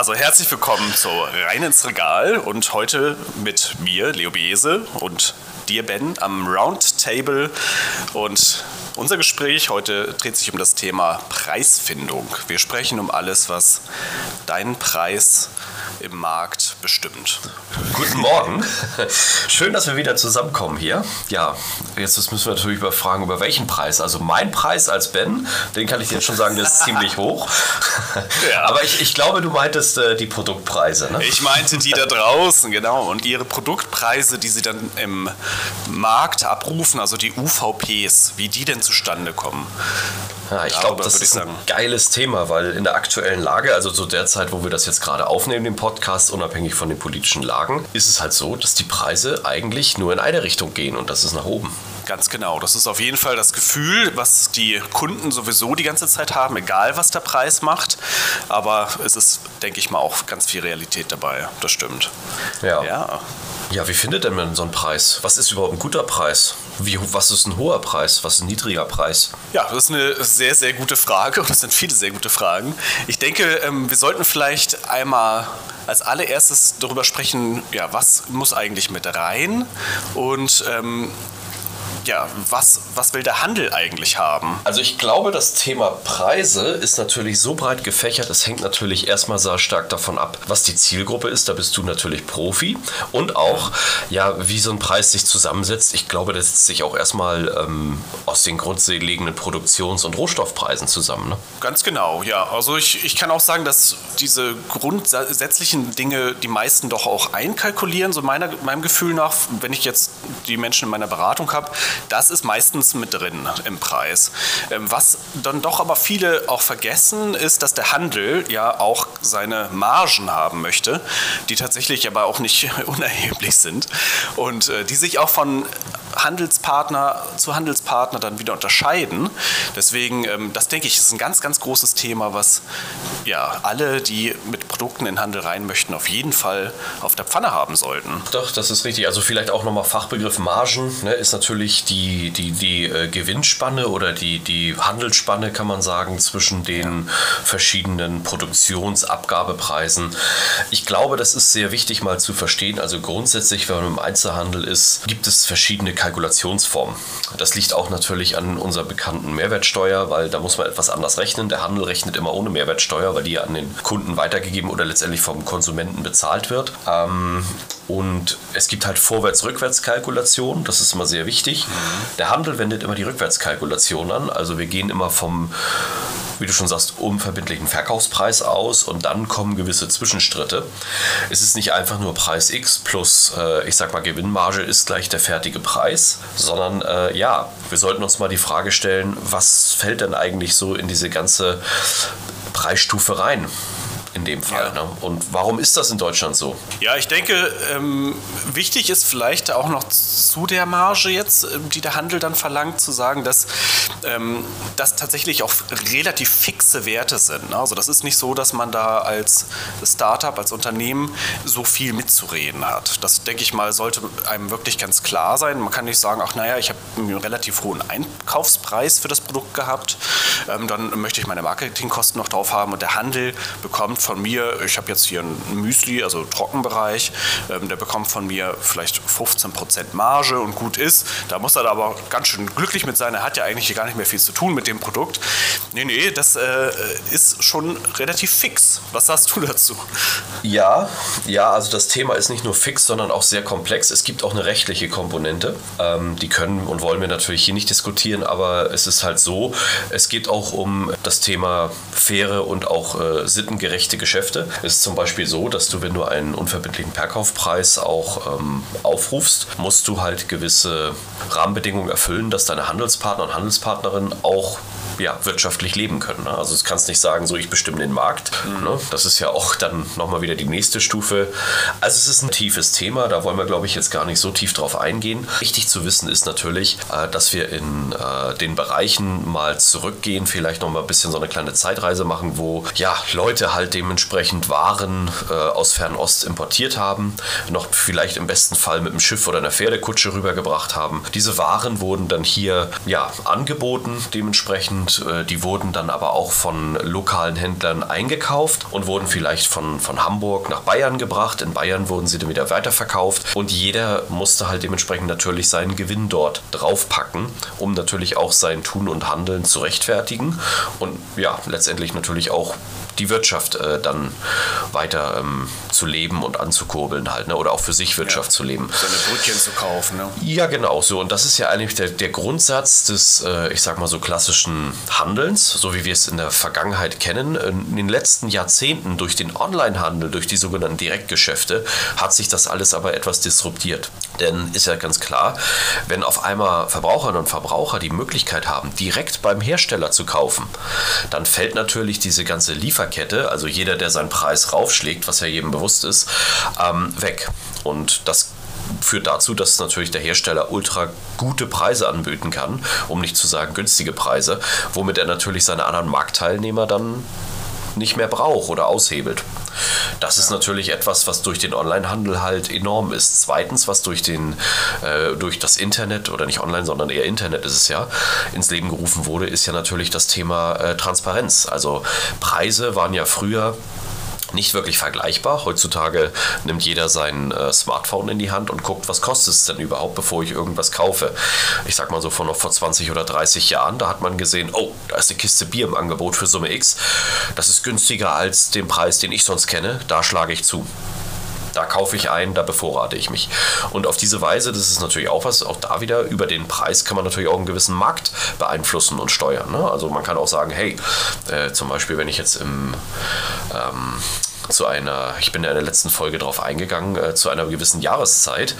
also herzlich willkommen zu Rein ins Regal und heute mit mir, Leo Bese und dir, Ben, am Roundtable. Und unser Gespräch heute dreht sich um das Thema Preisfindung. Wir sprechen um alles, was deinen Preis im Markt bestimmt. Guten Morgen. Schön, dass wir wieder zusammenkommen hier. Ja, jetzt müssen wir natürlich überfragen, über welchen Preis. Also mein Preis als Ben, den kann ich dir jetzt schon sagen, der ist ziemlich hoch. Ja. Aber ich, ich glaube, du meintest äh, die Produktpreise. Ne? Ich meinte die da draußen, genau. Und ihre Produktpreise, die sie dann im Markt abrufen, also die UVPs, wie die denn zustande kommen. Ja, ich glaube, das ist ein geiles Thema, weil in der aktuellen Lage, also zu der Zeit, wo wir das jetzt gerade aufnehmen, den Podcast, unabhängig von den politischen Lagen, ist es halt so, dass die Preise eigentlich nur in eine Richtung gehen und das ist nach oben. Ganz genau. Das ist auf jeden Fall das Gefühl, was die Kunden sowieso die ganze Zeit haben, egal was der Preis macht. Aber es ist, denke ich mal, auch ganz viel Realität dabei. Das stimmt. Ja. Ja, ja wie findet denn man so einen Preis? Was ist überhaupt ein guter Preis? Wie, was ist ein hoher Preis? Was ist ein niedriger Preis? Ja, das ist eine sehr, sehr gute Frage und das sind viele sehr gute Fragen. Ich denke, ähm, wir sollten vielleicht einmal als allererstes darüber sprechen, ja, was muss eigentlich mit rein und ähm, ja, was, was will der Handel eigentlich haben? Also ich glaube, das Thema Preise ist natürlich so breit gefächert, es hängt natürlich erstmal sehr stark davon ab, was die Zielgruppe ist. Da bist du natürlich Profi und auch, ja, wie so ein Preis sich zusammensetzt. Ich glaube, das setzt sich auch erstmal ähm, aus den grundlegenden Produktions- und Rohstoffpreisen zusammen. Ne? Ganz genau, ja. Also ich, ich kann auch sagen, dass diese grundsätzlichen Dinge die meisten doch auch einkalkulieren, so meiner, meinem Gefühl nach, wenn ich jetzt die Menschen in meiner Beratung habe, das ist meistens mit drin im Preis. Ähm, was dann doch aber viele auch vergessen, ist, dass der Handel ja auch seine Margen haben möchte, die tatsächlich aber auch nicht unerheblich sind und äh, die sich auch von Handelspartner zu Handelspartner dann wieder unterscheiden. Deswegen, ähm, das denke ich, ist ein ganz, ganz großes Thema, was ja alle, die mit Produkten in den Handel rein möchten, auf jeden Fall auf der Pfanne haben sollten. Doch, das ist richtig. Also vielleicht auch nochmal Fachbegriff Margen ne, ist natürlich die, die, die äh, Gewinnspanne oder die, die Handelsspanne, kann man sagen, zwischen den verschiedenen Produktionsabgabepreisen. Ich glaube, das ist sehr wichtig mal zu verstehen. Also grundsätzlich, wenn man im Einzelhandel ist, gibt es verschiedene Kalkulationsformen. Das liegt auch natürlich an unserer bekannten Mehrwertsteuer, weil da muss man etwas anders rechnen. Der Handel rechnet immer ohne Mehrwertsteuer, weil die an den Kunden weitergegeben oder letztendlich vom Konsumenten bezahlt wird. Ähm, und es gibt halt Vorwärts-Rückwärts-Kalkulation, das ist immer sehr wichtig. Mhm. Der Handel wendet immer die Rückwärtskalkulation an. Also wir gehen immer vom, wie du schon sagst, unverbindlichen Verkaufspreis aus und dann kommen gewisse Zwischenstritte. Es ist nicht einfach nur Preis X plus, äh, ich sag mal, Gewinnmarge ist gleich der fertige Preis, sondern äh, ja, wir sollten uns mal die Frage stellen, was fällt denn eigentlich so in diese ganze Preisstufe rein? In dem Fall. Ja. Ne? Und warum ist das in Deutschland so? Ja, ich denke, ähm, wichtig ist vielleicht auch noch zu der Marge jetzt, ähm, die der Handel dann verlangt, zu sagen, dass ähm, das tatsächlich auch relativ fixe Werte sind. Ne? Also das ist nicht so, dass man da als Startup, als Unternehmen so viel mitzureden hat. Das, denke ich mal, sollte einem wirklich ganz klar sein. Man kann nicht sagen, ach naja, ich habe einen relativ hohen Einkaufspreis für das Produkt gehabt, ähm, dann möchte ich meine Marketingkosten noch drauf haben und der Handel bekommt von mir, ich habe jetzt hier ein Müsli, also Trockenbereich, ähm, der bekommt von mir vielleicht 15% Marge und gut ist. Da muss er aber ganz schön glücklich mit sein. Er hat ja eigentlich gar nicht mehr viel zu tun mit dem Produkt. Nee, nee, das äh, ist schon relativ fix. Was sagst du dazu? Ja, ja, also das Thema ist nicht nur fix, sondern auch sehr komplex. Es gibt auch eine rechtliche Komponente. Ähm, die können und wollen wir natürlich hier nicht diskutieren, aber es ist halt so, es geht auch um das Thema faire und auch äh, sittengerechte echte Geschäfte. Es ist zum Beispiel so, dass du, wenn du einen unverbindlichen Verkaufspreis auch ähm, aufrufst, musst du halt gewisse Rahmenbedingungen erfüllen, dass deine Handelspartner und Handelspartnerinnen auch ja, wirtschaftlich leben können. Ne? Also du kannst nicht sagen, so ich bestimme den Markt. Mhm. Ne? Das ist ja auch dann nochmal wieder die nächste Stufe. Also es ist ein tiefes Thema, da wollen wir, glaube ich, jetzt gar nicht so tief drauf eingehen. Wichtig zu wissen ist natürlich, äh, dass wir in äh, den Bereichen mal zurückgehen, vielleicht nochmal ein bisschen so eine kleine Zeitreise machen, wo ja Leute halt dementsprechend Waren äh, aus Fernost importiert haben, noch vielleicht im besten Fall mit dem Schiff oder einer Pferdekutsche rübergebracht haben. Diese Waren wurden dann hier ja angeboten, dementsprechend. Äh, die wurden dann aber auch von lokalen Händlern eingekauft und wurden vielleicht von, von Hamburg nach Bayern gebracht. In Bayern wurden sie dann wieder weiterverkauft und jeder musste halt dementsprechend natürlich seinen Gewinn dort draufpacken, um natürlich auch sein Tun und Handeln zu rechtfertigen und ja, letztendlich natürlich auch die Wirtschaft äh, dann weiter ähm, zu leben und anzukurbeln halt, ne? oder auch für sich Wirtschaft ja. zu leben. Seine Brötchen zu kaufen, ne? Ja, genau so. Und das ist ja eigentlich der, der Grundsatz des, äh, ich sag mal so, klassischen Handelns, so wie wir es in der Vergangenheit kennen. In den letzten Jahrzehnten durch den Onlinehandel, durch die sogenannten Direktgeschäfte, hat sich das alles aber etwas disruptiert. Denn ist ja ganz klar, wenn auf einmal Verbraucherinnen und Verbraucher die Möglichkeit haben, direkt beim Hersteller zu kaufen, dann fällt natürlich diese ganze Lieferkette, also jeder, der seinen Preis raufschlägt, was ja jedem bewusst ist, ähm, weg. Und das führt dazu, dass natürlich der Hersteller ultra gute Preise anbieten kann, um nicht zu sagen günstige Preise, womit er natürlich seine anderen Marktteilnehmer dann nicht mehr braucht oder aushebelt. Das ist natürlich etwas, was durch den Onlinehandel halt enorm ist. Zweitens, was durch, den, äh, durch das Internet oder nicht online, sondern eher Internet ist es ja, ins Leben gerufen wurde, ist ja natürlich das Thema äh, Transparenz. Also Preise waren ja früher nicht wirklich vergleichbar. Heutzutage nimmt jeder sein äh, Smartphone in die Hand und guckt, was kostet es denn überhaupt, bevor ich irgendwas kaufe. Ich sag mal so von noch vor 20 oder 30 Jahren, da hat man gesehen, oh, da ist eine Kiste Bier im Angebot für Summe X. Das ist günstiger als den Preis, den ich sonst kenne. Da schlage ich zu da kaufe ich ein, da bevorrate ich mich. Und auf diese Weise, das ist natürlich auch was, auch da wieder, über den Preis kann man natürlich auch einen gewissen Markt beeinflussen und steuern. Ne? Also man kann auch sagen, hey, äh, zum Beispiel, wenn ich jetzt im ähm, zu einer, ich bin ja in der letzten Folge darauf eingegangen, äh, zu einer gewissen Jahreszeit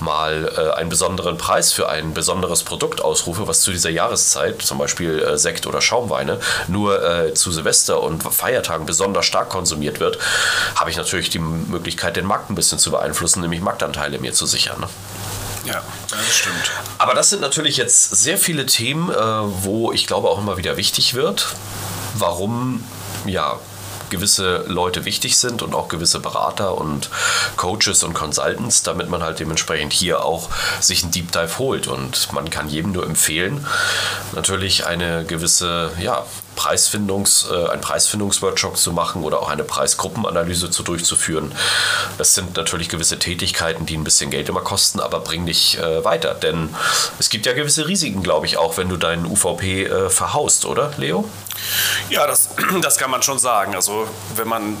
mal äh, einen besonderen Preis für ein besonderes Produkt ausrufe, was zu dieser Jahreszeit, zum Beispiel äh, Sekt oder Schaumweine, nur äh, zu Silvester und Feiertagen besonders stark konsumiert wird, habe ich natürlich die Möglichkeit, den Markt ein bisschen zu beeinflussen, nämlich Marktanteile mir zu sichern. Ne? Ja, das stimmt. Aber das sind natürlich jetzt sehr viele Themen, äh, wo ich glaube auch immer wieder wichtig wird, warum ja gewisse Leute wichtig sind und auch gewisse Berater und Coaches und Consultants, damit man halt dementsprechend hier auch sich einen Deep Dive holt. Und man kann jedem nur empfehlen, natürlich eine gewisse, ja, Preisfindungs, äh, einen Preisfindungsworkshop zu machen oder auch eine Preisgruppenanalyse zu durchzuführen. Das sind natürlich gewisse Tätigkeiten, die ein bisschen Geld immer kosten, aber bringen dich äh, weiter. Denn es gibt ja gewisse Risiken, glaube ich, auch wenn du deinen UVP äh, verhaust, oder Leo? Ja, das, das kann man schon sagen. Also wenn man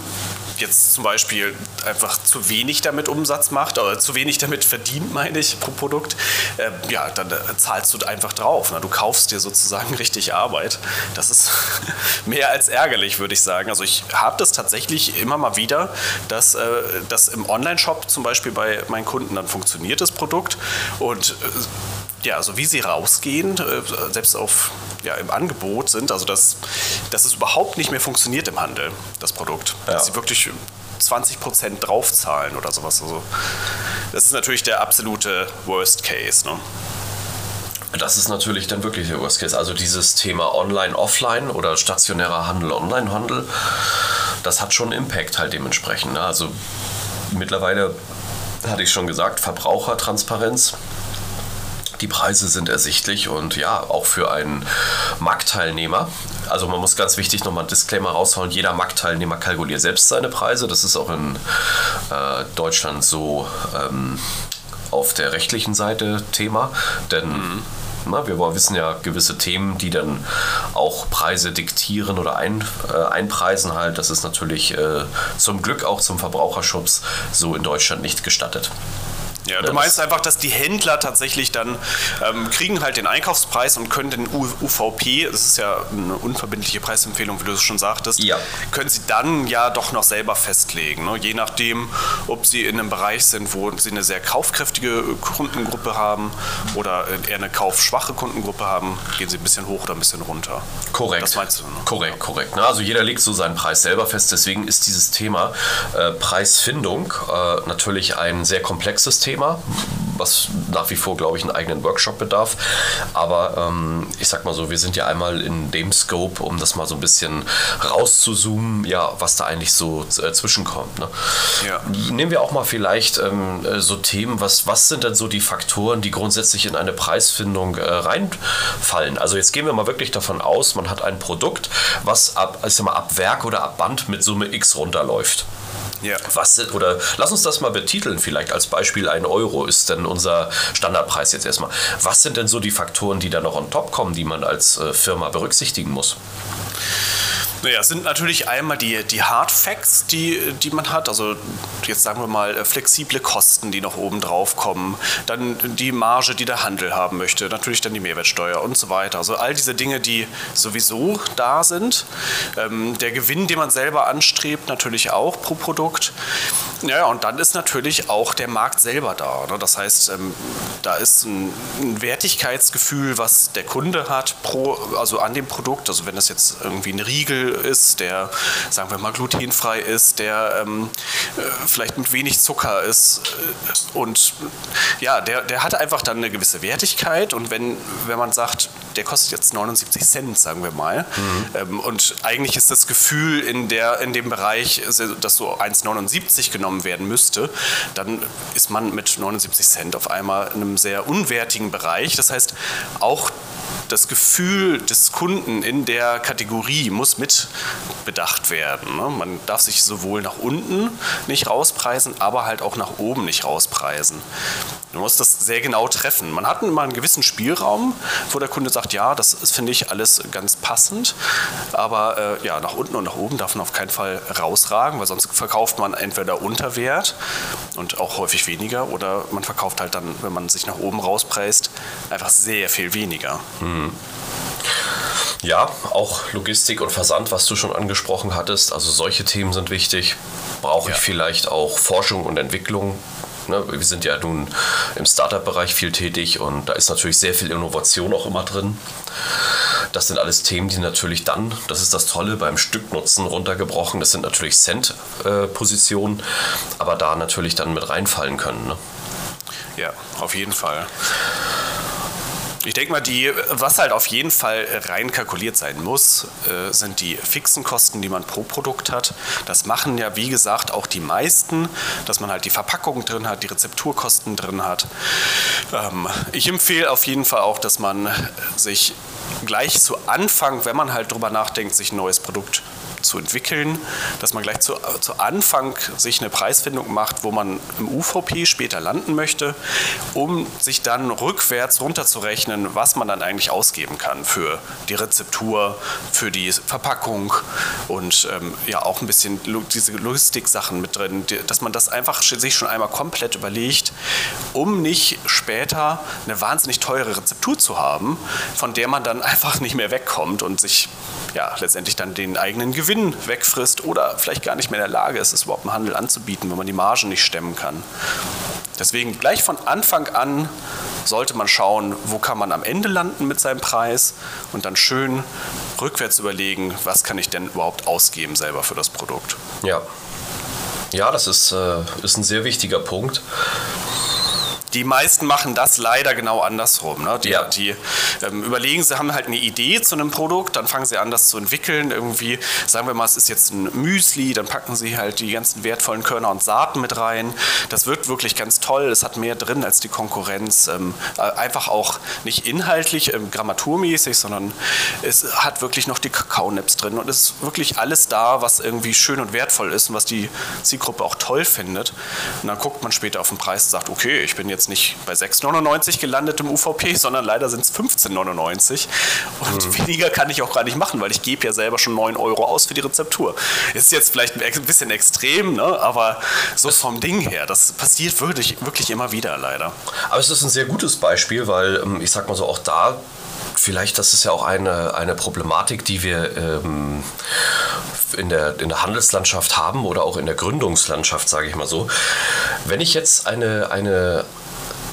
jetzt zum Beispiel einfach zu wenig damit Umsatz macht oder zu wenig damit verdient, meine ich, pro Produkt, äh, ja, dann äh, zahlst du einfach drauf. Ne? Du kaufst dir sozusagen richtig Arbeit. Das ist mehr als ärgerlich, würde ich sagen. Also ich habe das tatsächlich immer mal wieder, dass äh, das im Online-Shop zum Beispiel bei meinen Kunden dann funktioniert, das Produkt. Und äh, ja, also wie sie rausgehen, äh, selbst auf, ja, im Angebot sind, also dass, dass es überhaupt nicht mehr funktioniert im Handel, das Produkt. Ja. Dass sie wirklich 20% draufzahlen oder sowas. Also, das ist natürlich der absolute Worst Case. Ne? Das ist natürlich dann wirklich der Worst Case. Also dieses Thema Online, Offline oder stationärer Handel, Online-Handel, das hat schon Impact halt dementsprechend. Ne? Also mittlerweile hatte ich schon gesagt, Verbrauchertransparenz die Preise sind ersichtlich und ja, auch für einen Marktteilnehmer. Also man muss ganz wichtig nochmal einen Disclaimer raushauen, jeder Marktteilnehmer kalkuliert selbst seine Preise. Das ist auch in äh, Deutschland so ähm, auf der rechtlichen Seite Thema, denn mhm. Na, wir wissen ja gewisse Themen, die dann auch Preise diktieren oder ein, äh, einpreisen halt. Das ist natürlich äh, zum Glück auch zum Verbraucherschutz so in Deutschland nicht gestattet. Ja, du meinst einfach, dass die Händler tatsächlich dann ähm, kriegen halt den Einkaufspreis und können den UVP, das ist ja eine unverbindliche Preisempfehlung, wie du es schon sagtest, ja. können sie dann ja doch noch selber festlegen. Ne? Je nachdem, ob sie in einem Bereich sind, wo sie eine sehr kaufkräftige Kundengruppe haben oder eher eine kaufschwache Kundengruppe haben, gehen sie ein bisschen hoch oder ein bisschen runter. Korrekt. Das meinst du? Ne? Korrekt, korrekt. Ne? Also jeder legt so seinen Preis selber fest. Deswegen ist dieses Thema äh, Preisfindung äh, natürlich ein sehr komplexes Thema. Thema, was nach wie vor, glaube ich, einen eigenen Workshop bedarf. Aber ähm, ich sag mal so, wir sind ja einmal in dem Scope, um das mal so ein bisschen rauszuzoomen, ja, was da eigentlich so äh, zwischenkommt. Ne? Ja. Nehmen wir auch mal vielleicht ähm, äh, so Themen, was, was sind denn so die Faktoren, die grundsätzlich in eine Preisfindung äh, reinfallen? Also jetzt gehen wir mal wirklich davon aus, man hat ein Produkt, was ab, ich sag mal, ab Werk oder ab Band mit Summe X runterläuft. Ja. Was oder lass uns das mal betiteln, vielleicht als Beispiel ein Euro ist denn unser Standardpreis jetzt erstmal. Was sind denn so die Faktoren, die da noch on top kommen, die man als äh, Firma berücksichtigen muss? Naja, es sind natürlich einmal die, die Hard Facts, die, die man hat. Also jetzt sagen wir mal äh, flexible Kosten, die noch oben drauf kommen. Dann die Marge, die der Handel haben möchte. Natürlich dann die Mehrwertsteuer und so weiter. Also all diese Dinge, die sowieso da sind. Ähm, der Gewinn, den man selber anstrebt, natürlich auch pro Produkt. Ja, und dann ist natürlich auch der Markt selber da. Ne? Das heißt, ähm, da ist ein, ein Wertigkeitsgefühl, was der Kunde hat, pro, also an dem Produkt. Also wenn das jetzt irgendwie ein Riegel ist, der, sagen wir mal, glutenfrei ist, der ähm, äh, vielleicht mit wenig Zucker ist. Äh, und ja, der, der hat einfach dann eine gewisse Wertigkeit. Und wenn, wenn man sagt, der kostet jetzt 79 Cent, sagen wir mal, mhm. ähm, und eigentlich ist das Gefühl in, der, in dem Bereich, dass so 1,79 genommen werden müsste, dann ist man mit 79 Cent auf einmal in einem sehr unwertigen Bereich. Das heißt, auch das Gefühl des Kunden in der Kategorie muss mit bedacht werden. Ne? Man darf sich sowohl nach unten nicht rauspreisen, aber halt auch nach oben nicht rauspreisen. Man muss das sehr genau treffen. Man hat immer einen gewissen Spielraum, wo der Kunde sagt, ja, das finde ich alles ganz passend, aber äh, ja, nach unten und nach oben darf man auf keinen Fall rausragen, weil sonst verkauft man entweder unter Wert und auch häufig weniger oder man verkauft halt dann, wenn man sich nach oben rauspreist, einfach sehr viel weniger. Mhm. Ja, auch Logistik und Versand, was du schon angesprochen hattest. Also solche Themen sind wichtig. Brauche ich ja. vielleicht auch Forschung und Entwicklung? Ne? Wir sind ja nun im Startup-Bereich viel tätig und da ist natürlich sehr viel Innovation auch immer drin. Das sind alles Themen, die natürlich dann, das ist das Tolle, beim Stücknutzen runtergebrochen, das sind natürlich Cent-Positionen, aber da natürlich dann mit reinfallen können. Ne? Ja, auf jeden Fall. Ich denke mal, die, was halt auf jeden Fall rein kalkuliert sein muss, äh, sind die fixen Kosten, die man pro Produkt hat. Das machen ja, wie gesagt, auch die meisten, dass man halt die Verpackung drin hat, die Rezepturkosten drin hat. Ähm, ich empfehle auf jeden Fall auch, dass man sich gleich zu Anfang, wenn man halt drüber nachdenkt, sich ein neues Produkt zu entwickeln, dass man gleich zu, zu Anfang sich eine Preisfindung macht, wo man im UVP später landen möchte, um sich dann rückwärts runterzurechnen, was man dann eigentlich ausgeben kann für die Rezeptur, für die Verpackung und ähm, ja auch ein bisschen diese Logistik-Sachen mit drin, dass man das einfach sich schon einmal komplett überlegt, um nicht später eine wahnsinnig teure Rezeptur zu haben, von der man dann einfach nicht mehr wegkommt und sich ja letztendlich dann den eigenen Gewinn Gewinn wegfrisst oder vielleicht gar nicht mehr in der Lage ist, es überhaupt im Handel anzubieten, wenn man die Margen nicht stemmen kann. Deswegen gleich von Anfang an sollte man schauen, wo kann man am Ende landen mit seinem Preis und dann schön rückwärts überlegen, was kann ich denn überhaupt ausgeben selber für das Produkt. Ja. Ja, das ist, äh, ist ein sehr wichtiger Punkt. Die meisten machen das leider genau andersrum. Ne? Die, ja. die ähm, überlegen, sie haben halt eine Idee zu einem Produkt, dann fangen sie an, das zu entwickeln. Irgendwie, sagen wir mal, es ist jetzt ein Müsli, dann packen sie halt die ganzen wertvollen Körner und Saaten mit rein. Das wird wirklich ganz toll. Es hat mehr drin als die Konkurrenz. Ähm, äh, einfach auch nicht inhaltlich, ähm, grammaturmäßig, sondern es hat wirklich noch die Kakaonips drin und es ist wirklich alles da, was irgendwie schön und wertvoll ist und was die Zielgruppe auch toll findet. Und dann guckt man später auf den Preis und sagt, okay, ich bin jetzt ist nicht bei 6,99 gelandet im UVP, sondern leider sind es 15,99. Und mhm. weniger kann ich auch gar nicht machen, weil ich gebe ja selber schon 9 Euro aus für die Rezeptur. Ist jetzt vielleicht ein bisschen extrem, ne? aber so vom Ding her, das passiert wirklich, wirklich immer wieder leider. Aber es ist ein sehr gutes Beispiel, weil ähm, ich sag mal so, auch da vielleicht, das ist ja auch eine, eine Problematik, die wir ähm, in, der, in der Handelslandschaft haben oder auch in der Gründungslandschaft, sage ich mal so. Wenn ich jetzt eine, eine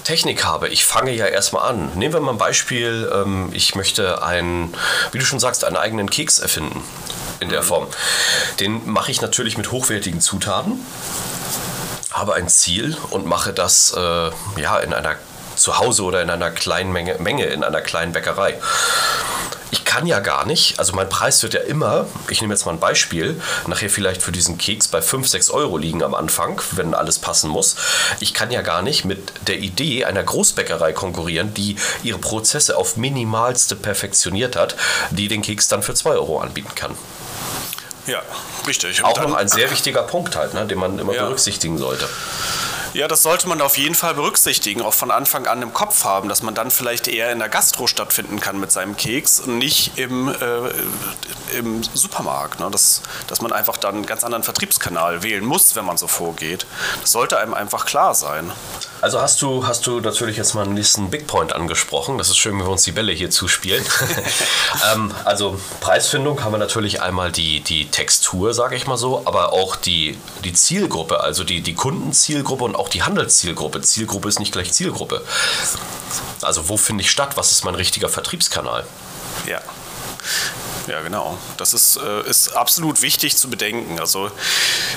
Technik habe, ich fange ja erstmal an. Nehmen wir mal ein Beispiel, ähm, ich möchte einen, wie du schon sagst, einen eigenen Keks erfinden in der mhm. Form. Den mache ich natürlich mit hochwertigen Zutaten, habe ein Ziel und mache das äh, ja in einer zu Hause oder in einer kleinen Menge, Menge in einer kleinen Bäckerei. Ich kann ja gar nicht, also mein Preis wird ja immer, ich nehme jetzt mal ein Beispiel, nachher vielleicht für diesen Keks bei 5, 6 Euro liegen am Anfang, wenn alles passen muss. Ich kann ja gar nicht mit der Idee einer Großbäckerei konkurrieren, die ihre Prozesse auf minimalste perfektioniert hat, die den Keks dann für 2 Euro anbieten kann. Ja, richtig. Und Auch noch ein sehr wichtiger Punkt halt, ne, den man immer ja. berücksichtigen sollte. Ja, das sollte man auf jeden Fall berücksichtigen, auch von Anfang an im Kopf haben, dass man dann vielleicht eher in der Gastro stattfinden kann mit seinem Keks und nicht im, äh, im Supermarkt. Ne? Das, dass man einfach dann einen ganz anderen Vertriebskanal wählen muss, wenn man so vorgeht. Das sollte einem einfach klar sein. Also hast du, hast du natürlich jetzt mal einen nächsten Big Point angesprochen. Das ist schön, wenn wir uns die Bälle hier zuspielen. ähm, also Preisfindung haben wir natürlich einmal die, die Textur, sage ich mal so, aber auch die, die Zielgruppe, also die, die Kundenzielgruppe und auch auch die Handelszielgruppe. Zielgruppe ist nicht gleich Zielgruppe. Also wo finde ich statt? Was ist mein richtiger Vertriebskanal? Ja. Ja, genau. Das ist, äh, ist absolut wichtig zu bedenken. Also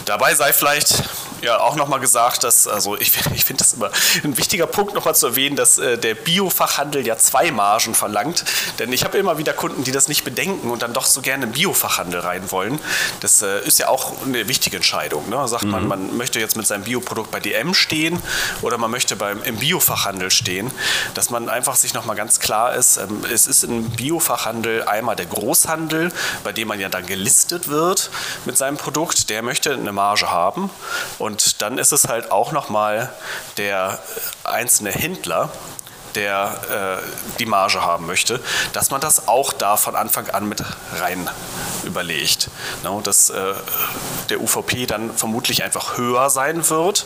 dabei sei vielleicht ja auch nochmal gesagt, dass, also ich, ich finde das immer ein wichtiger Punkt nochmal zu erwähnen, dass äh, der Biofachhandel ja zwei Margen verlangt. Denn ich habe immer wieder Kunden, die das nicht bedenken und dann doch so gerne im Biofachhandel rein wollen. Das äh, ist ja auch eine wichtige Entscheidung. Ne? Sagt mhm. man, man möchte jetzt mit seinem Bioprodukt bei DM stehen oder man möchte beim, im Biofachhandel stehen. Dass man einfach sich nochmal ganz klar ist, ähm, es ist im Biofachhandel einmal der Großhandel, bei dem man ja dann gelistet wird mit seinem Produkt, der möchte eine Marge haben. Und und dann ist es halt auch nochmal der einzelne Händler, der äh, die Marge haben möchte, dass man das auch da von Anfang an mit rein überlegt. No, dass äh, der UVP dann vermutlich einfach höher sein wird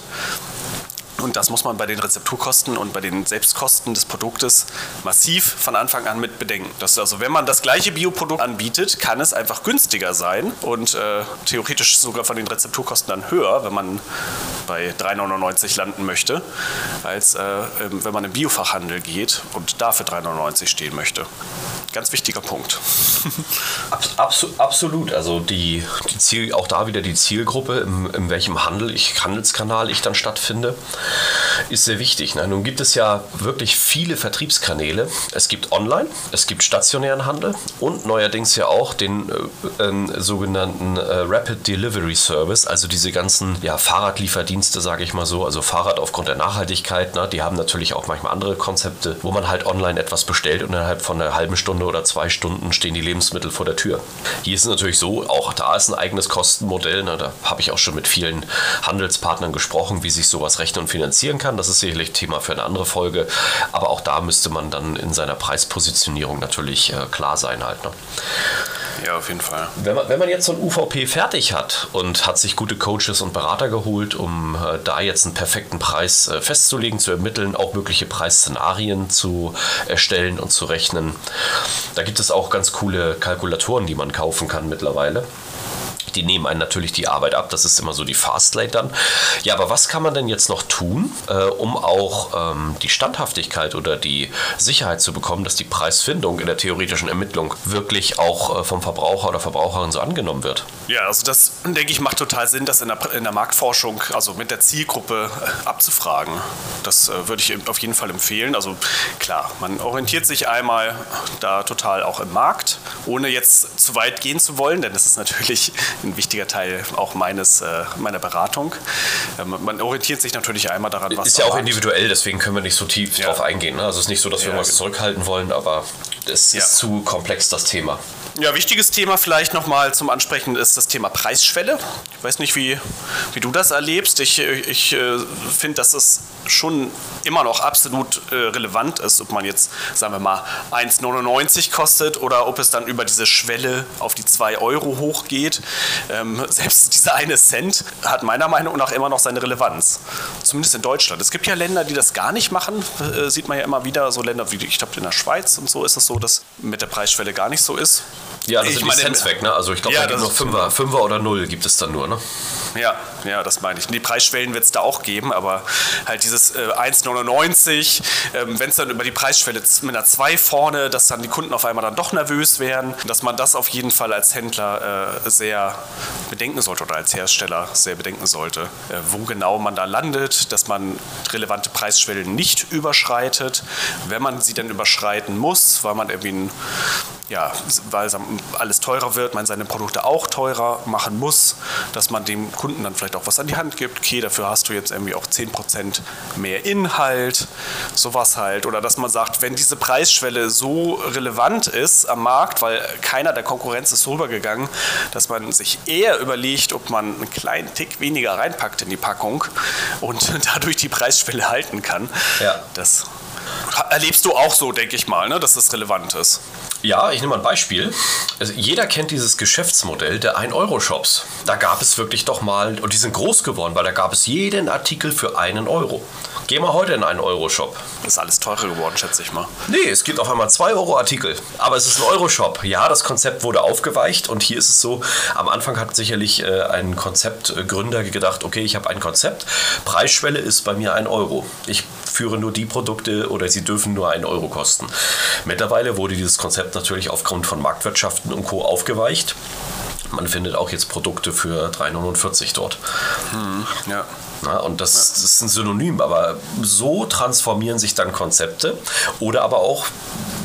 und das muss man bei den Rezepturkosten und bei den Selbstkosten des Produktes massiv von Anfang an mit bedenken. Das also, wenn man das gleiche Bioprodukt anbietet, kann es einfach günstiger sein und äh, theoretisch sogar von den Rezepturkosten dann höher, wenn man bei 3,99 landen möchte, als äh, ähm, wenn man im Biofachhandel geht und dafür 3,99 stehen möchte. Ganz wichtiger Punkt. Abs absolut. Also die, die Ziel, auch da wieder die Zielgruppe, in, in welchem Handel ich, Handelskanal ich dann stattfinde ist sehr wichtig. Ne? Nun gibt es ja wirklich viele Vertriebskanäle. Es gibt Online, es gibt stationären Handel und neuerdings ja auch den äh, äh, sogenannten äh, Rapid Delivery Service, also diese ganzen ja, Fahrradlieferdienste, sage ich mal so, also Fahrrad aufgrund der Nachhaltigkeit. Ne? Die haben natürlich auch manchmal andere Konzepte, wo man halt online etwas bestellt und innerhalb von einer halben Stunde oder zwei Stunden stehen die Lebensmittel vor der Tür. Hier ist es natürlich so, auch da ist ein eigenes Kostenmodell. Ne? Da habe ich auch schon mit vielen Handelspartnern gesprochen, wie sich sowas rechnen und finanzieren kann. Das ist sicherlich Thema für eine andere Folge. Aber auch da müsste man dann in seiner Preispositionierung natürlich äh, klar sein halt. Ne? Ja, auf jeden Fall. Wenn man, wenn man jetzt so ein UVP fertig hat und hat sich gute Coaches und Berater geholt, um äh, da jetzt einen perfekten Preis äh, festzulegen, zu ermitteln, auch mögliche Preisszenarien zu erstellen und zu rechnen, da gibt es auch ganz coole Kalkulatoren, die man kaufen kann mittlerweile. Die nehmen einen natürlich die Arbeit ab, das ist immer so die Fastlane dann. Ja, aber was kann man denn jetzt noch tun, äh, um auch ähm, die Standhaftigkeit oder die Sicherheit zu bekommen, dass die Preisfindung in der theoretischen Ermittlung wirklich auch äh, vom Verbraucher oder Verbraucherin so angenommen wird? Ja, also das denke ich macht total Sinn, das in der, in der Marktforschung, also mit der Zielgruppe äh, abzufragen. Das äh, würde ich auf jeden Fall empfehlen. Also klar, man orientiert sich einmal da total auch im Markt, ohne jetzt zu weit gehen zu wollen, denn es ist natürlich ein wichtiger Teil auch meines, äh, meiner Beratung. Ähm, man orientiert sich natürlich einmal daran, was Ist ja auch individuell, deswegen können wir nicht so tief ja. drauf eingehen. Ne? Also es ist nicht so, dass wir ja, genau. zurückhalten wollen, aber es ist zu komplex, das Thema. Ja, wichtiges Thema vielleicht nochmal zum Ansprechen ist das Thema Preisschwelle. Ich weiß nicht, wie, wie du das erlebst. Ich, ich äh, finde, dass es schon immer noch absolut äh, relevant ist, ob man jetzt, sagen wir mal, 1,99 kostet oder ob es dann über diese Schwelle auf die 2 Euro hochgeht. Ähm, selbst dieser eine Cent hat meiner Meinung nach immer noch seine Relevanz. Zumindest in Deutschland. Es gibt ja Länder, die das gar nicht machen, äh, sieht man ja immer wieder. So Länder wie, ich glaube, in der Schweiz und so ist es so, dass mit der Preisschwelle gar nicht so ist. Ja, das ich sind die Cents weg, ne? Also ich glaube, ja, da gibt nur Fünfer, Fünfer oder Null gibt es dann nur, ne? Ja, ja, das meine ich. Die Preisschwellen wird es da auch geben, aber halt dieses äh, 1,99, ähm, wenn es dann über die Preisschwelle mit einer 2 vorne, dass dann die Kunden auf einmal dann doch nervös werden, dass man das auf jeden Fall als Händler äh, sehr bedenken sollte oder als Hersteller sehr bedenken sollte, äh, wo genau man da landet, dass man relevante Preisschwellen nicht überschreitet. Wenn man sie dann überschreiten muss, weil man irgendwie ein ja, weil alles teurer wird, man seine Produkte auch teurer machen muss, dass man dem Kunden dann vielleicht auch was an die Hand gibt. Okay, dafür hast du jetzt irgendwie auch 10% mehr Inhalt, sowas halt. Oder dass man sagt, wenn diese Preisschwelle so relevant ist am Markt, weil keiner der Konkurrenz ist so rübergegangen, dass man sich eher überlegt, ob man einen kleinen Tick weniger reinpackt in die Packung und dadurch die Preisschwelle halten kann. Ja. Das erlebst du auch so, denke ich mal, ne, dass das relevant ist. Ja, ich nehme mal ein Beispiel. Also jeder kennt dieses Geschäftsmodell der 1-Euro-Shops. Da gab es wirklich doch mal, und die sind groß geworden, weil da gab es jeden Artikel für einen Euro. Geh mal heute in einen Euro-Shop. Ist alles teurer geworden, schätze ich mal. Nee, es gibt auf einmal 2 Euro Artikel. Aber es ist ein Euro-Shop. Ja, das Konzept wurde aufgeweicht und hier ist es so, am Anfang hat sicherlich äh, ein Konzeptgründer gedacht, okay, ich habe ein Konzept, Preisschwelle ist bei mir ein Euro. Ich führe nur die Produkte oder sie dürfen nur einen Euro kosten. Mittlerweile wurde dieses Konzept natürlich aufgrund von Marktwirtschaften und Co. aufgeweicht. Man findet auch jetzt Produkte für 3,49 dort. Hm, ja. Na, und das, das ist ein Synonym, aber so transformieren sich dann Konzepte. Oder aber auch,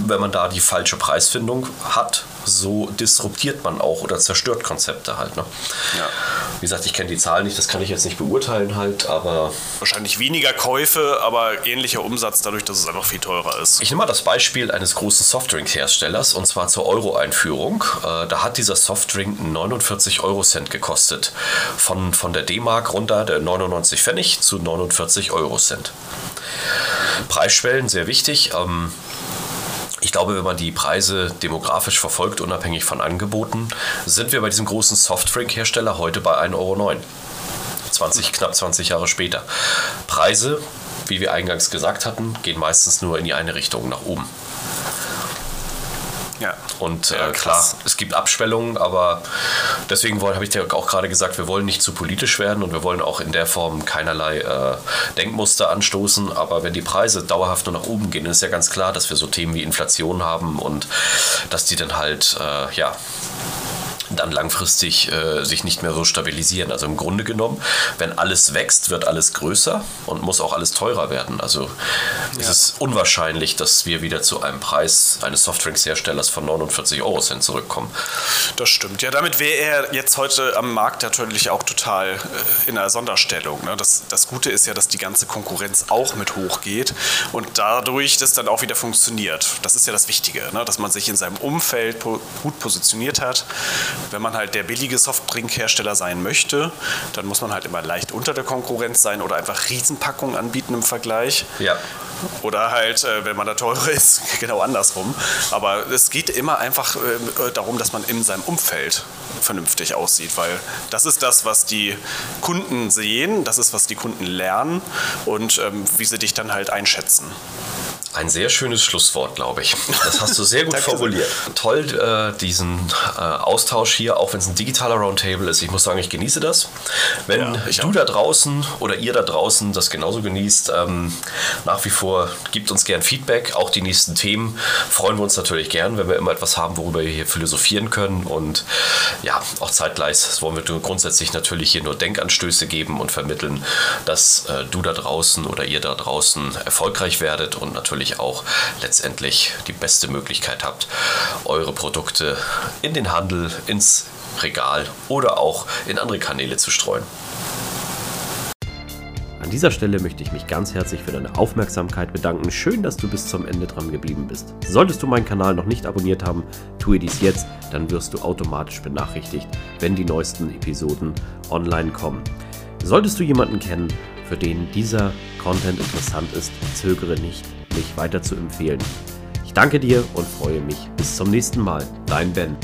wenn man da die falsche Preisfindung hat, so disruptiert man auch oder zerstört Konzepte halt. Ne? Ja. Wie gesagt, ich kenne die Zahlen nicht, das kann ich jetzt nicht beurteilen halt, aber... Wahrscheinlich weniger Käufe, aber ähnlicher Umsatz dadurch, dass es einfach viel teurer ist. Ich nehme mal das Beispiel eines großen Softdrink-Herstellers und zwar zur Euro-Einführung. Äh, da hat dieser Softdrink 49 Euro-Cent gekostet. Von, von der D-Mark runter, der 99 Pfennig zu 49 Euro-Cent. Preisschwellen, sehr wichtig. Ähm, ich glaube, wenn man die Preise demografisch verfolgt, unabhängig von Angeboten, sind wir bei diesem großen Softdrink-Hersteller heute bei 1,09 Euro. 20, knapp 20 Jahre später. Preise, wie wir eingangs gesagt hatten, gehen meistens nur in die eine Richtung, nach oben. Ja. Und äh, klar, es gibt Abschwellungen, aber deswegen habe ich dir auch gerade gesagt, wir wollen nicht zu politisch werden und wir wollen auch in der Form keinerlei äh, Denkmuster anstoßen. Aber wenn die Preise dauerhaft nur nach oben gehen, ist ja ganz klar, dass wir so Themen wie Inflation haben und dass die dann halt, äh, ja, dann langfristig äh, sich nicht mehr so stabilisieren. Also im Grunde genommen, wenn alles wächst, wird alles größer und muss auch alles teurer werden. Also ja. es ist unwahrscheinlich, dass wir wieder zu einem Preis eines Softdrinks-Herstellers von 49 Euro Cent zurückkommen. Das stimmt. Ja, damit wäre er jetzt heute am Markt natürlich auch total äh, in einer Sonderstellung. Ne? Das, das Gute ist ja, dass die ganze Konkurrenz auch mit hochgeht und dadurch das dann auch wieder funktioniert. Das ist ja das Wichtige, ne? dass man sich in seinem Umfeld gut positioniert hat wenn man halt der billige Softdrinkhersteller sein möchte, dann muss man halt immer leicht unter der Konkurrenz sein oder einfach Riesenpackungen anbieten im Vergleich. Ja. Oder halt, äh, wenn man da teurer ist, genau andersrum. Aber es geht immer einfach äh, darum, dass man in seinem Umfeld vernünftig aussieht, weil das ist das, was die Kunden sehen, das ist, was die Kunden lernen und ähm, wie sie dich dann halt einschätzen. Ein sehr schönes Schlusswort, glaube ich. Das hast du sehr gut formuliert. Toll, äh, diesen äh, Austausch hier, auch wenn es ein digitaler Roundtable ist. Ich muss sagen, ich genieße das. Wenn ja, du auch. da draußen oder ihr da draußen das genauso genießt, ähm, nach wie vor gibt uns gern Feedback. Auch die nächsten Themen freuen wir uns natürlich gern, wenn wir immer etwas haben, worüber wir hier philosophieren können. Und ja, auch zeitgleich wollen wir grundsätzlich natürlich hier nur Denkanstöße geben und vermitteln, dass äh, du da draußen oder ihr da draußen erfolgreich werdet und natürlich natürlich auch letztendlich die beste Möglichkeit habt, eure Produkte in den Handel, ins Regal oder auch in andere Kanäle zu streuen. An dieser Stelle möchte ich mich ganz herzlich für deine Aufmerksamkeit bedanken. Schön, dass du bis zum Ende dran geblieben bist. Solltest du meinen Kanal noch nicht abonniert haben, tue dies jetzt, dann wirst du automatisch benachrichtigt, wenn die neuesten Episoden online kommen. Solltest du jemanden kennen, für den dieser Content interessant ist, zögere nicht, mich weiter zu empfehlen. Ich danke dir und freue mich. Bis zum nächsten Mal. Dein Ben.